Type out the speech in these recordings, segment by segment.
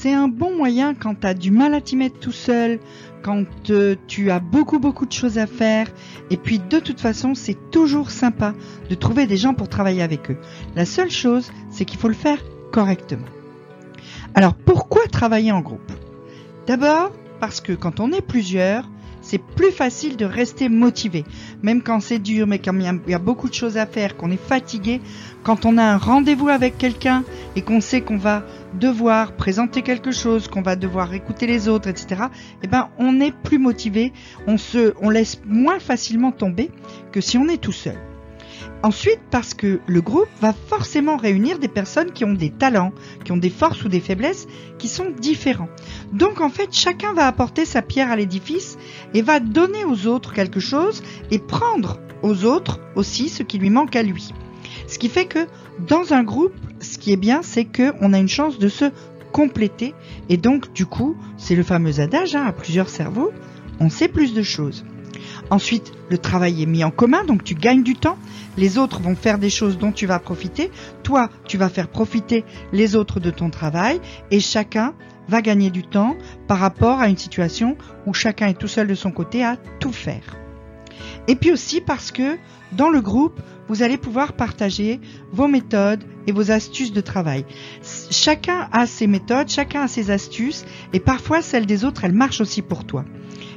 c'est un bon moyen quand tu as du mal à t'y mettre tout seul, quand euh, tu as beaucoup beaucoup de choses à faire. Et puis de toute façon, c'est toujours sympa de trouver des gens pour travailler avec eux. La seule chose, c'est qu'il faut le faire correctement. Alors pourquoi travailler en groupe? D'abord parce que quand on est plusieurs, c'est plus facile de rester motivé. Même quand c'est dur, mais quand il y, a beaucoup de choses à faire, qu'on est fatigué, quand on a un rendez-vous avec quelqu'un et qu'on sait qu'on va devoir présenter quelque chose, qu'on va devoir écouter les autres, etc., eh ben, on est plus motivé, on se, on laisse moins facilement tomber que si on est tout seul. Ensuite, parce que le groupe va forcément réunir des personnes qui ont des talents, qui ont des forces ou des faiblesses qui sont différents. Donc en fait, chacun va apporter sa pierre à l'édifice et va donner aux autres quelque chose et prendre aux autres aussi ce qui lui manque à lui. Ce qui fait que dans un groupe, ce qui est bien, c'est qu'on a une chance de se compléter et donc du coup, c'est le fameux adage hein, à plusieurs cerveaux, on sait plus de choses. Ensuite, le travail est mis en commun, donc tu gagnes du temps. Les autres vont faire des choses dont tu vas profiter. Toi, tu vas faire profiter les autres de ton travail et chacun va gagner du temps par rapport à une situation où chacun est tout seul de son côté à tout faire. Et puis aussi parce que dans le groupe, vous allez pouvoir partager vos méthodes et vos astuces de travail. Chacun a ses méthodes, chacun a ses astuces et parfois celles des autres, elles marchent aussi pour toi.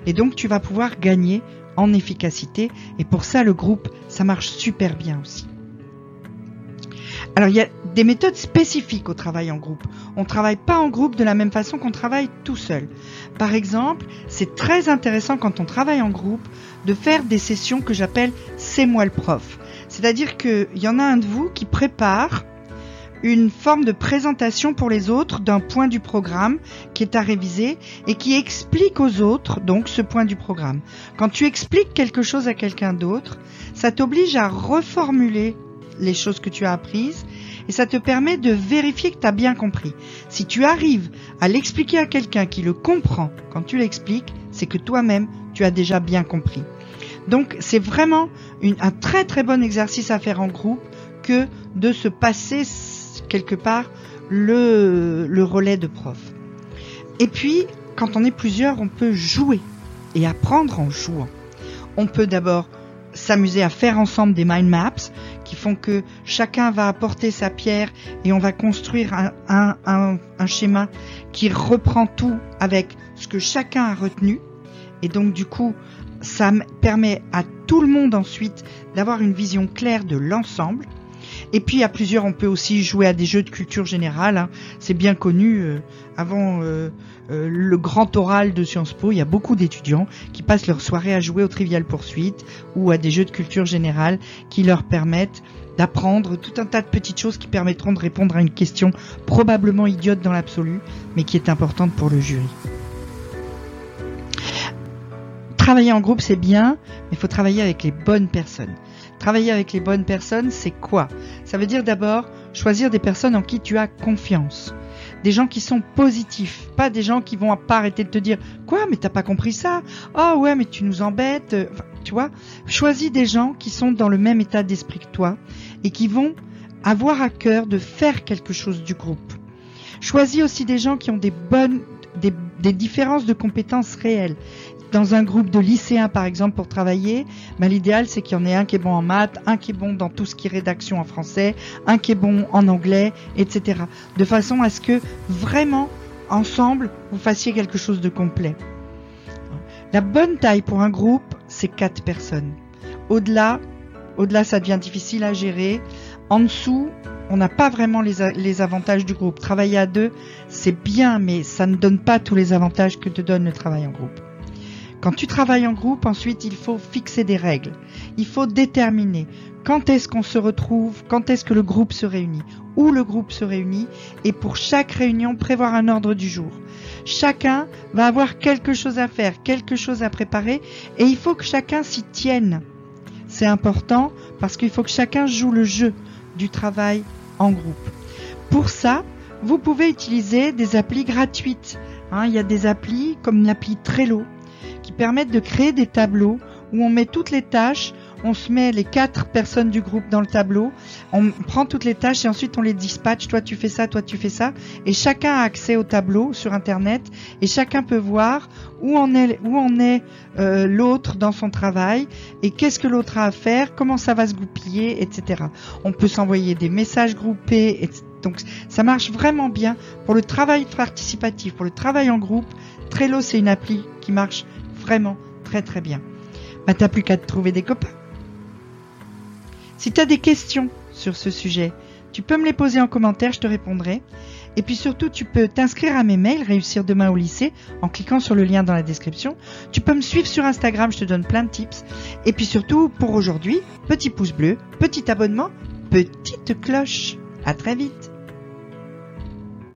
Et donc tu vas pouvoir gagner en efficacité. Et pour ça, le groupe, ça marche super bien aussi. Alors, il y a des méthodes spécifiques au travail en groupe. On ne travaille pas en groupe de la même façon qu'on travaille tout seul. Par exemple, c'est très intéressant quand on travaille en groupe de faire des sessions que j'appelle C'est moi le prof. C'est-à-dire qu'il y en a un de vous qui prépare une forme de présentation pour les autres d'un point du programme qui est à réviser et qui explique aux autres donc ce point du programme. Quand tu expliques quelque chose à quelqu'un d'autre, ça t'oblige à reformuler les choses que tu as apprises et ça te permet de vérifier que tu as bien compris. Si tu arrives à l'expliquer à quelqu'un qui le comprend quand tu l'expliques, c'est que toi-même tu as déjà bien compris. Donc c'est vraiment un très très bon exercice à faire en groupe que de se passer quelque part le, relais de prof. Et puis, quand on est plusieurs, on peut jouer et apprendre en jouant. On peut d'abord s'amuser à faire ensemble des mind maps qui font que chacun va apporter sa pierre et on va construire un, schéma qui reprend tout avec ce que chacun a retenu. Et donc du coup, ça permet à tout le monde ensuite d'avoir une vision claire de l'ensemble et puis à plusieurs, on peut aussi jouer à des jeux de culture générale. Hein. C'est bien connu. Euh, avant euh, euh, le grand oral de Sciences Po, il y a beaucoup d'étudiants qui passent leur soirée à jouer au Trivial Poursuite ou à des jeux de culture générale qui leur permettent d'apprendre tout un tas de petites choses qui permettront de répondre à une question probablement idiote dans l'absolu, mais qui est importante pour le jury. Travailler en groupe, c'est bien, mais il faut travailler avec les bonnes personnes. Travailler avec les bonnes personnes, c'est quoi? Ça veut dire d'abord choisir des personnes en qui tu as confiance. Des gens qui sont positifs, pas des gens qui vont pas arrêter de te dire quoi, mais t'as pas compris ça? Oh ouais, mais tu nous embêtes. tu vois Choisis des gens qui sont dans le même état d'esprit que toi et qui vont avoir à cœur de faire quelque chose du groupe. Choisis aussi des gens qui ont des bonnes, des différences de compétences réelles dans un groupe de lycéens, par exemple, pour travailler, ben, l'idéal, c'est qu'il y en ait un qui est bon en maths, un qui est bon dans tout ce qui est rédaction en français, un qui est bon en anglais, etc. De façon à ce que vraiment, ensemble, vous fassiez quelque chose de complet. La bonne taille pour un groupe, c'est quatre personnes. Au-delà, au-delà, ça devient difficile à gérer. En dessous, on n'a pas vraiment les, avantages du groupe. Travailler à deux, c'est bien, mais ça ne donne pas tous les avantages que te donne le travail en groupe. Quand tu travailles en groupe, ensuite, il faut fixer des règles. Il faut déterminer quand est-ce qu'on se retrouve, quand est-ce que le groupe se réunit, où le groupe se réunit, et pour chaque réunion, prévoir un ordre du jour. Chacun va avoir quelque chose à faire, quelque chose à préparer, et il faut que chacun s'y tienne. C'est important parce qu'il faut que chacun joue le jeu du travail en groupe. Pour ça, vous pouvez utiliser des applis gratuites. Hein, il y a des applis comme l'appli Trello qui permettent de créer des tableaux où on met toutes les tâches on se met les quatre personnes du groupe dans le tableau, on prend toutes les tâches et ensuite on les dispatche. Toi tu fais ça, toi tu fais ça, et chacun a accès au tableau sur internet et chacun peut voir où en est euh, l'autre dans son travail et qu'est-ce que l'autre a à faire, comment ça va se goupiller, etc. On peut s'envoyer des messages groupés, Donc ça marche vraiment bien pour le travail participatif, pour le travail en groupe. Trello c'est une appli qui marche vraiment très très bien. Bah t'as plus qu'à te trouver des copains. Si tu as des questions sur ce sujet, tu peux me les poser en commentaire, je te répondrai. Et puis surtout, tu peux t'inscrire à mes mails Réussir demain au lycée en cliquant sur le lien dans la description. Tu peux me suivre sur Instagram, je te donne plein de tips. Et puis surtout, pour aujourd'hui, petit pouce bleu, petit abonnement, petite cloche. À très vite